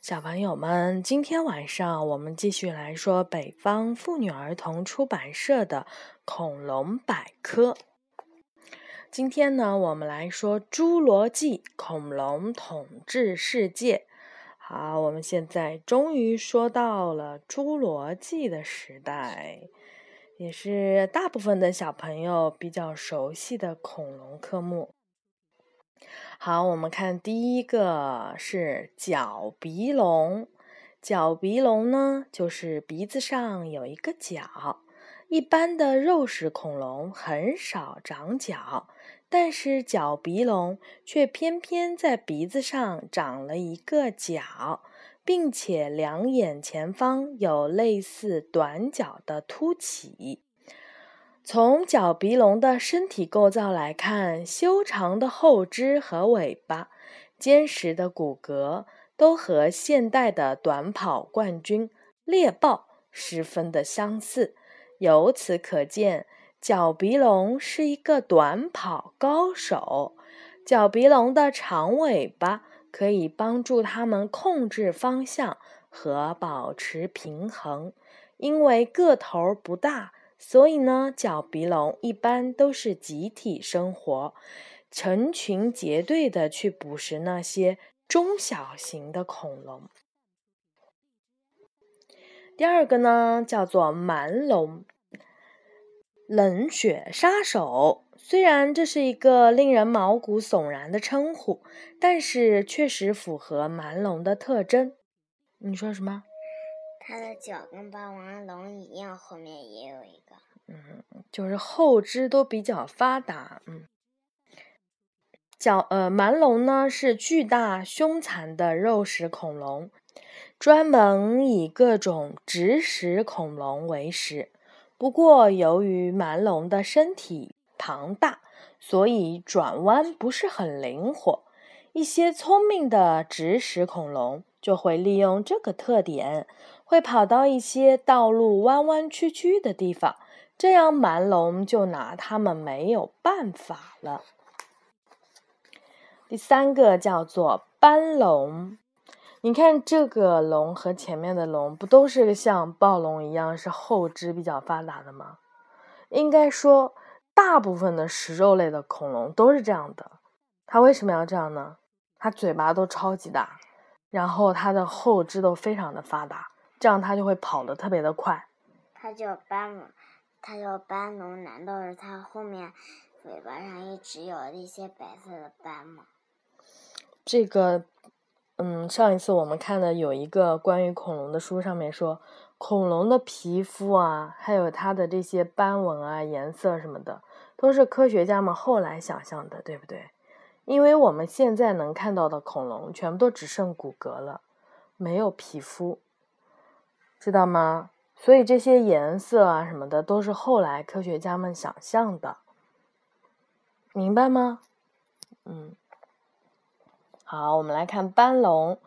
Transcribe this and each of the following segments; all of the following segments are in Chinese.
小朋友们，今天晚上我们继续来说北方妇女儿童出版社的《恐龙百科》。今天呢，我们来说《侏罗纪恐龙统治世界》。好，我们现在终于说到了侏罗纪的时代，也是大部分的小朋友比较熟悉的恐龙科目。好，我们看第一个是角鼻龙。角鼻龙呢，就是鼻子上有一个角。一般的肉食恐龙很少长角。但是角鼻龙却偏偏在鼻子上长了一个角，并且两眼前方有类似短角的凸起。从角鼻龙的身体构造来看，修长的后肢和尾巴、坚实的骨骼都和现代的短跑冠军猎豹十分的相似。由此可见。角鼻龙是一个短跑高手。角鼻龙的长尾巴可以帮助它们控制方向和保持平衡。因为个头不大，所以呢，角鼻龙一般都是集体生活，成群结队的去捕食那些中小型的恐龙。第二个呢，叫做蛮龙。冷血杀手，虽然这是一个令人毛骨悚然的称呼，但是确实符合蛮龙的特征。你说什么？它的脚跟霸王龙一样，后面也有一个。嗯，就是后肢都比较发达。嗯，角呃，蛮龙呢是巨大凶残的肉食恐龙，专门以各种植食恐龙为食。不过，由于蛮龙的身体庞大，所以转弯不是很灵活。一些聪明的植食恐龙就会利用这个特点，会跑到一些道路弯弯曲曲的地方，这样蛮龙就拿它们没有办法了。第三个叫做斑龙。你看这个龙和前面的龙，不都是像暴龙一样是后肢比较发达的吗？应该说，大部分的食肉类的恐龙都是这样的。它为什么要这样呢？它嘴巴都超级大，然后它的后肢都非常的发达，这样它就会跑得特别的快。它叫斑龙，它叫斑龙，难道是它后面尾巴上一直有一些白色的斑吗？这个。嗯，上一次我们看的有一个关于恐龙的书，上面说恐龙的皮肤啊，还有它的这些斑纹啊、颜色什么的，都是科学家们后来想象的，对不对？因为我们现在能看到的恐龙全部都只剩骨骼了，没有皮肤，知道吗？所以这些颜色啊什么的都是后来科学家们想象的，明白吗？嗯。好，我们来看斑龙。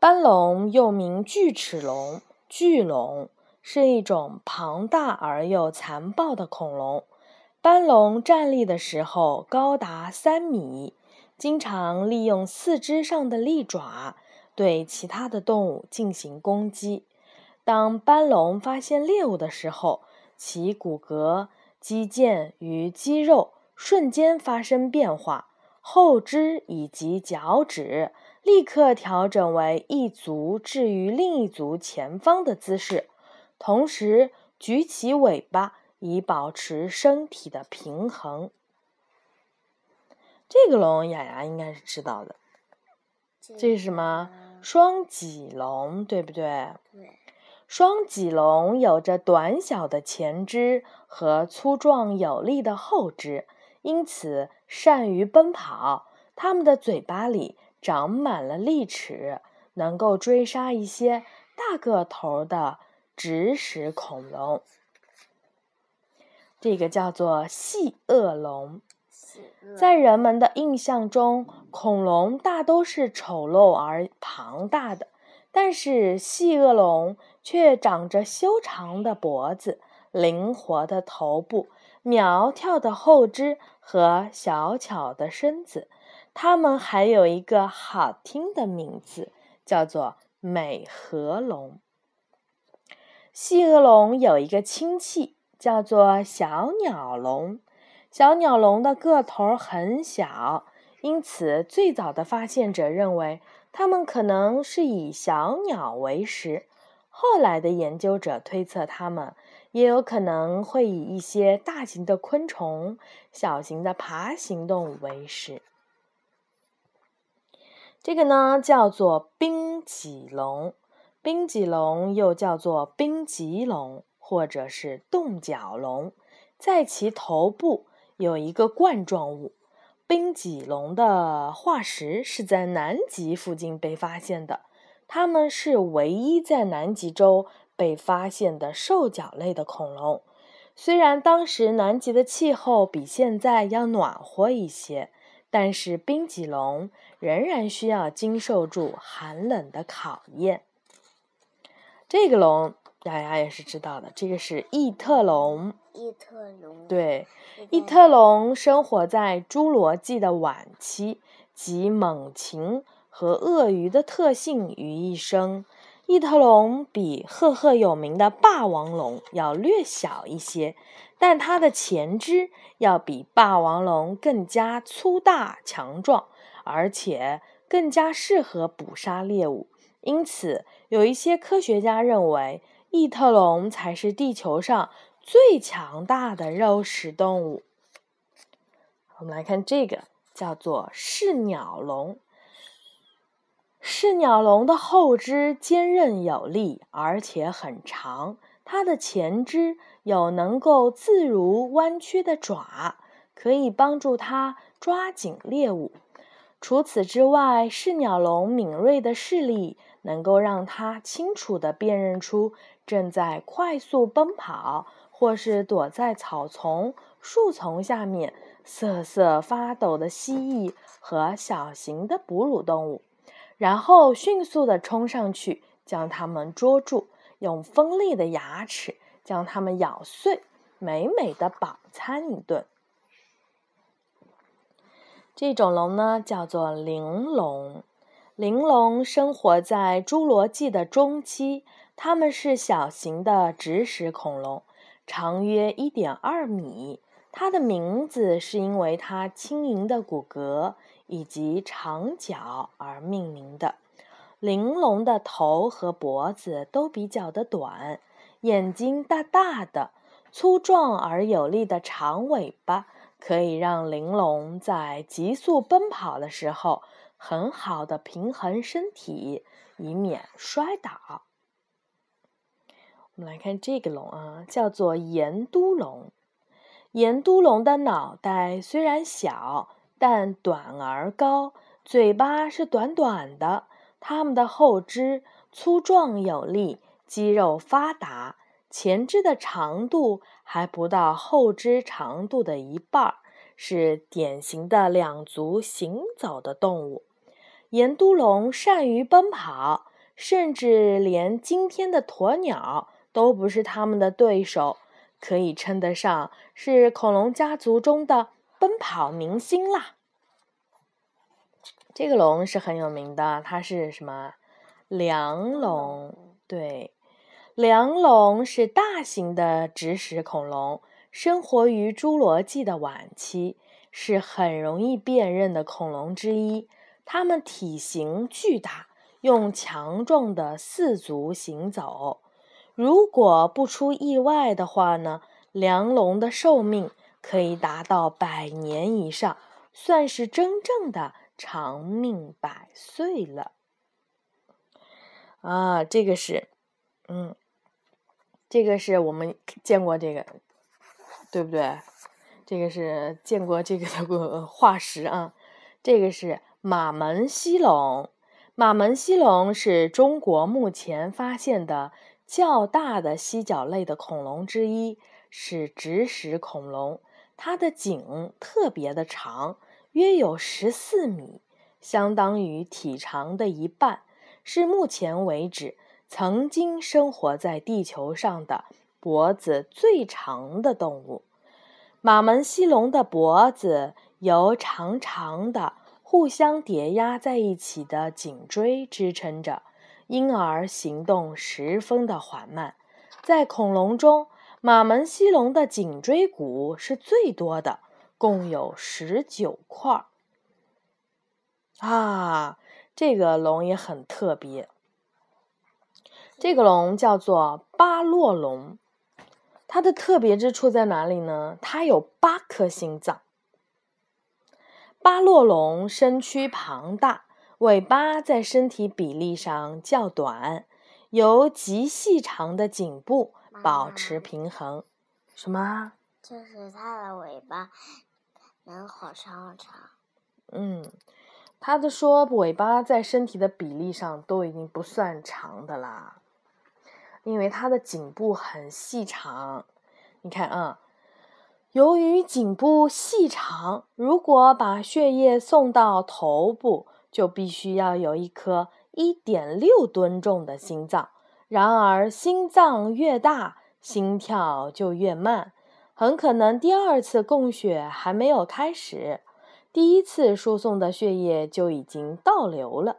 斑龙又名巨齿龙、巨龙，是一种庞大而又残暴的恐龙。斑龙站立的时候高达三米，经常利用四肢上的利爪对其他的动物进行攻击。当斑龙发现猎物的时候，其骨骼、肌腱与肌肉瞬间发生变化。后肢以及脚趾立刻调整为一足置于另一足前方的姿势，同时举起尾巴以保持身体的平衡。这个龙，雅雅应该是知道的。这是什么？双脊龙，对不对？对。双脊龙有着短小的前肢和粗壮有力的后肢。因此，善于奔跑。它们的嘴巴里长满了利齿，能够追杀一些大个头的直食恐龙。这个叫做细颚龙。在人们的印象中，恐龙大都是丑陋而庞大的，但是细恶龙却长着修长的脖子、灵活的头部。苗条的后肢和小巧的身子，它们还有一个好听的名字，叫做美颌龙。细额龙有一个亲戚，叫做小鸟龙。小鸟龙的个头很小，因此最早的发现者认为它们可能是以小鸟为食。后来的研究者推测，它们也有可能会以一些大型的昆虫、小型的爬行动物为食。这个呢，叫做冰脊龙。冰脊龙又叫做冰棘龙，或者是冻角龙，在其头部有一个冠状物。冰脊龙的化石是在南极附近被发现的。它们是唯一在南极洲被发现的兽脚类的恐龙。虽然当时南极的气候比现在要暖和一些，但是冰脊龙仍然需要经受住寒冷的考验。这个龙大家也是知道的，这个是异特龙。异特龙。对，异特龙生活在侏罗纪的晚期，集猛禽。和鳄鱼的特性于一身，异特龙比赫赫有名的霸王龙要略小一些，但它的前肢要比霸王龙更加粗大强壮，而且更加适合捕杀猎物。因此，有一些科学家认为，异特龙才是地球上最强大的肉食动物。我们来看这个，叫做视鸟龙。视鸟龙的后肢坚韧有力，而且很长。它的前肢有能够自如弯曲的爪，可以帮助它抓紧猎物。除此之外，视鸟龙敏锐的视力能够让它清楚地辨认出正在快速奔跑或是躲在草丛、树丛下面瑟瑟发抖的蜥蜴和小型的哺乳动物。然后迅速地冲上去，将它们捉住，用锋利的牙齿将它们咬碎，美美的饱餐一顿。这种龙呢，叫做玲龙。玲龙生活在侏罗纪的中期，它们是小型的植食恐龙，长约一点二米。它的名字是因为它轻盈的骨骼。以及长脚而命名的。玲珑的头和脖子都比较的短，眼睛大大的，粗壮而有力的长尾巴可以让玲珑在急速奔跑的时候很好的平衡身体，以免摔倒。我们来看这个龙啊，叫做盐都龙。盐都龙的脑袋虽然小。但短而高，嘴巴是短短的。它们的后肢粗壮有力，肌肉发达，前肢的长度还不到后肢长度的一半，是典型的两足行走的动物。岩都龙善于奔跑，甚至连今天的鸵鸟都不是他们的对手，可以称得上是恐龙家族中的。奔跑明星啦！这个龙是很有名的，它是什么？梁龙。对，梁龙是大型的植食恐龙，生活于侏罗纪的晚期，是很容易辨认的恐龙之一。它们体型巨大，用强壮的四足行走。如果不出意外的话呢，梁龙的寿命。可以达到百年以上，算是真正的长命百岁了。啊，这个是，嗯，这个是我们见过这个，对不对？这个是见过这个的 化石啊。这个是马门溪龙，马门溪龙是中国目前发现的较大的犀角类的恐龙之一，是植食恐龙。它的颈特别的长，约有十四米，相当于体长的一半，是目前为止曾经生活在地球上的脖子最长的动物。马门溪龙的脖子由长长的、互相叠压在一起的颈椎支撑着，因而行动十分的缓慢。在恐龙中，马门溪龙的颈椎骨是最多的，共有十九块。啊，这个龙也很特别。这个龙叫做巴洛龙，它的特别之处在哪里呢？它有八颗心脏。巴洛龙身躯庞大，尾巴在身体比例上较短，由极细长的颈部保持平衡。什么？就是它的尾巴能好长好长。嗯，他的说尾巴在身体的比例上都已经不算长的啦。因为它的颈部很细长，你看啊，由于颈部细长，如果把血液送到头部，就必须要有一颗一点六吨重的心脏。然而，心脏越大，心跳就越慢，很可能第二次供血还没有开始，第一次输送的血液就已经倒流了。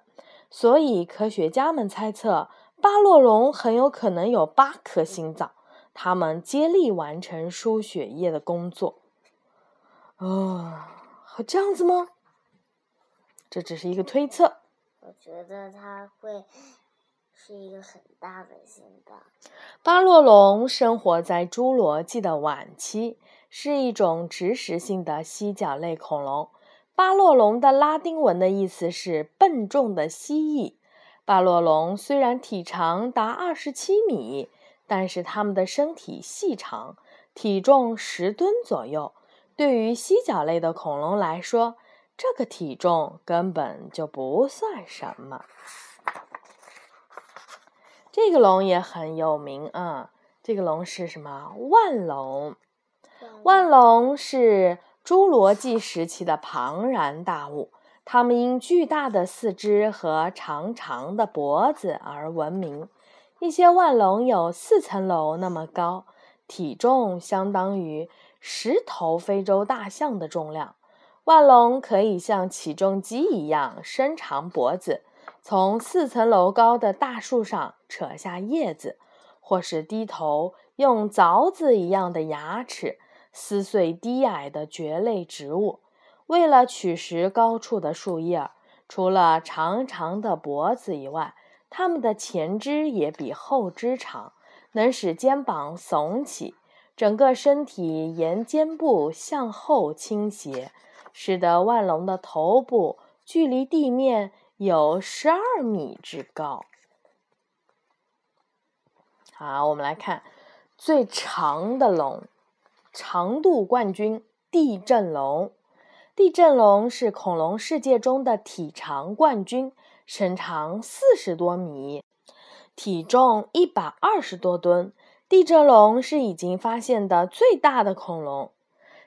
所以，科学家们猜测。巴洛龙很有可能有八颗心脏，它们接力完成输血液的工作。哦，这样子吗？这只是一个推测。我觉得它会是一个很大的心脏。巴洛龙生活在侏罗纪的晚期，是一种植食性的蜥脚类恐龙。巴洛龙的拉丁文的意思是笨重的蜥蜴。巴洛龙虽然体长达二十七米，但是它们的身体细长，体重十吨左右。对于蜥脚类的恐龙来说，这个体重根本就不算什么。这个龙也很有名啊，这个龙是什么？万龙。万龙是侏罗纪时期的庞然大物。它们因巨大的四肢和长长的脖子而闻名。一些万龙有四层楼那么高，体重相当于十头非洲大象的重量。万龙可以像起重机一样伸长脖子，从四层楼高的大树上扯下叶子，或是低头用凿子一样的牙齿撕碎低矮的蕨类植物。为了取食高处的树叶，除了长长的脖子以外，它们的前肢也比后肢长，能使肩膀耸起，整个身体沿肩部向后倾斜，使得万龙的头部距离地面有十二米之高。好，我们来看最长的龙，长度冠军——地震龙。地震龙是恐龙世界中的体长冠军，身长四十多米，体重一百二十多吨。地震龙是已经发现的最大的恐龙。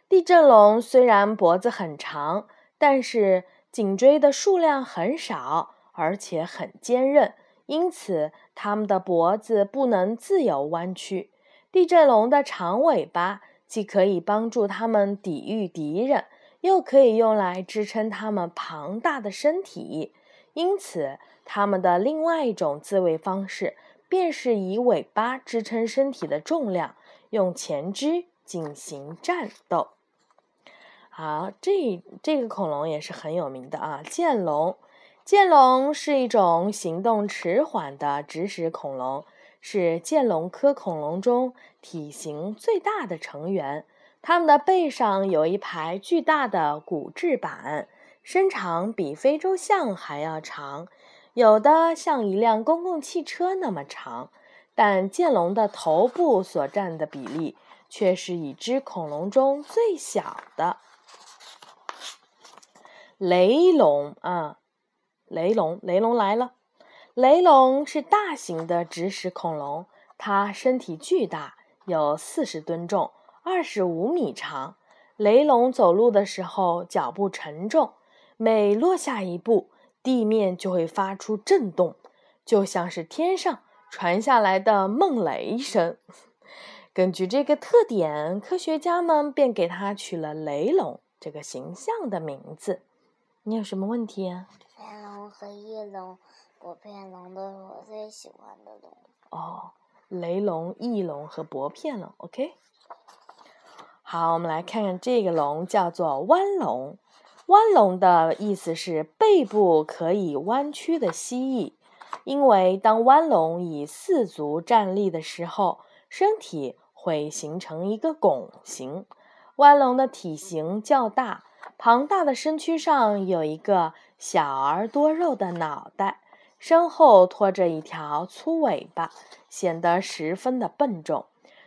地震龙虽然脖子很长，但是颈椎的数量很少，而且很坚韧，因此它们的脖子不能自由弯曲。地震龙的长尾巴既可以帮助它们抵御敌人。又可以用来支撑它们庞大的身体，因此它们的另外一种自卫方式便是以尾巴支撑身体的重量，用前肢进行战斗。好，这这个恐龙也是很有名的啊，剑龙。剑龙是一种行动迟缓的植食恐龙，是剑龙科恐龙中体型最大的成员。它们的背上有一排巨大的骨质板，身长比非洲象还要长，有的像一辆公共汽车那么长。但剑龙的头部所占的比例却是已知恐龙中最小的。雷龙啊，雷龙，雷龙来了！雷龙是大型的植食恐龙，它身体巨大，有四十吨重。二十五米长，雷龙走路的时候脚步沉重，每落下一步，地面就会发出震动，就像是天上传下来的梦雷声。根据这个特点，科学家们便给它取了“雷龙”这个形象的名字。你有什么问题啊？天龙和翼龙，薄片龙都是我最喜欢的龙。哦，雷龙、翼龙和薄片龙。OK。好，我们来看看这个龙，叫做弯龙。弯龙的意思是背部可以弯曲的蜥蜴，因为当弯龙以四足站立的时候，身体会形成一个拱形。弯龙的体型较大，庞大的身躯上有一个小而多肉的脑袋，身后拖着一条粗尾巴，显得十分的笨重。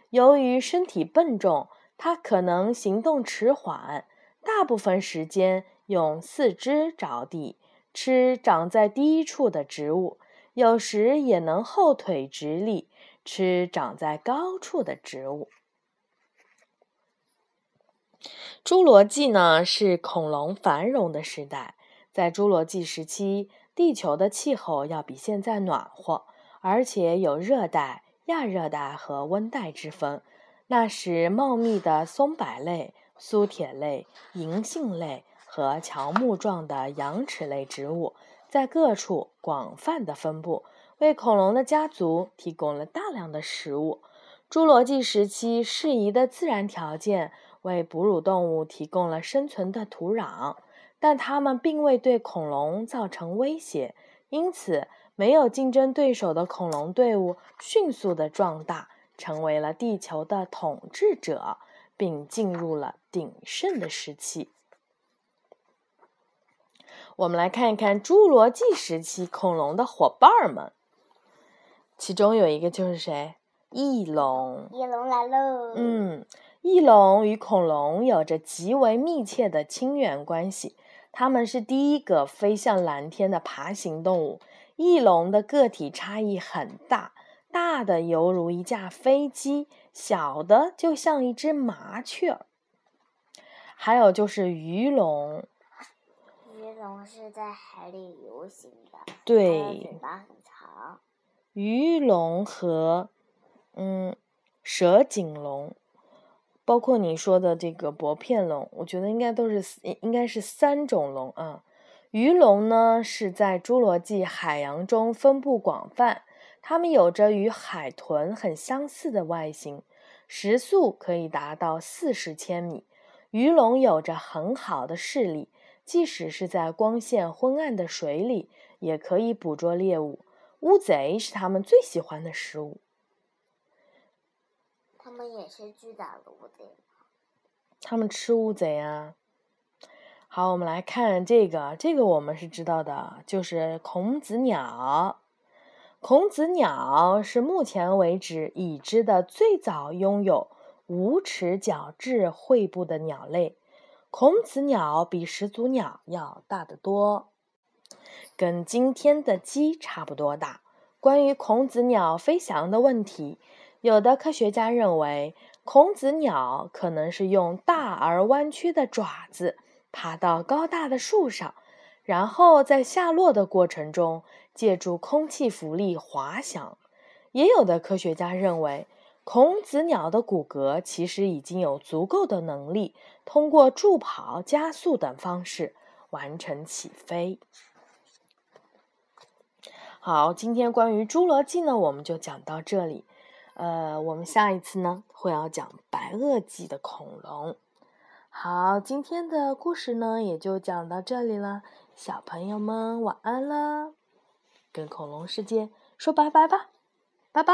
由于身体笨重，它可能行动迟缓。大部分时间用四肢着地，吃长在低处的植物，有时也能后腿直立，吃长在高处的植物。侏罗纪呢是恐龙繁荣的时代，在侏罗纪时期，地球的气候要比现在暖和，而且有热带、亚热带和温带之分。那时，茂密的松柏类。苏铁类、银杏类和乔木状的羊齿类植物在各处广泛的分布，为恐龙的家族提供了大量的食物。侏罗纪时期适宜的自然条件为哺乳动物提供了生存的土壤，但它们并未对恐龙造成威胁，因此没有竞争对手的恐龙队伍迅速的壮大，成为了地球的统治者。并进入了鼎盛的时期。我们来看一看侏罗纪时期恐龙的伙伴们，其中有一个就是谁？翼龙。翼龙来喽！嗯，翼龙与恐龙有着极为密切的亲缘关系。它们是第一个飞向蓝天的爬行动物。翼龙的个体差异很大。大的犹如一架飞机，小的就像一只麻雀。还有就是鱼龙，鱼龙是在海里游行的，对，嘴巴很长。鱼龙和嗯蛇颈龙，包括你说的这个薄片龙，我觉得应该都是应该是三种龙啊。鱼龙呢是在侏罗纪海洋中分布广泛。它们有着与海豚很相似的外形，时速可以达到四十千米。鱼龙有着很好的视力，即使是在光线昏暗的水里，也可以捕捉猎物。乌贼是它们最喜欢的食物。它们也是巨大的乌贼吗？它们吃乌贼啊。好，我们来看这个，这个我们是知道的，就是孔子鸟。孔子鸟是目前为止已知的最早拥有无齿角质喙部的鸟类。孔子鸟比始祖鸟要大得多，跟今天的鸡差不多大。关于孔子鸟飞翔的问题，有的科学家认为，孔子鸟可能是用大而弯曲的爪子爬到高大的树上。然后在下落的过程中，借助空气浮力滑翔。也有的科学家认为，孔子鸟的骨骼其实已经有足够的能力，通过助跑、加速等方式完成起飞。好，今天关于侏罗纪呢，我们就讲到这里。呃，我们下一次呢会要讲白垩纪的恐龙。好，今天的故事呢也就讲到这里了。小朋友们晚安啦，跟恐龙世界说拜拜吧，拜拜。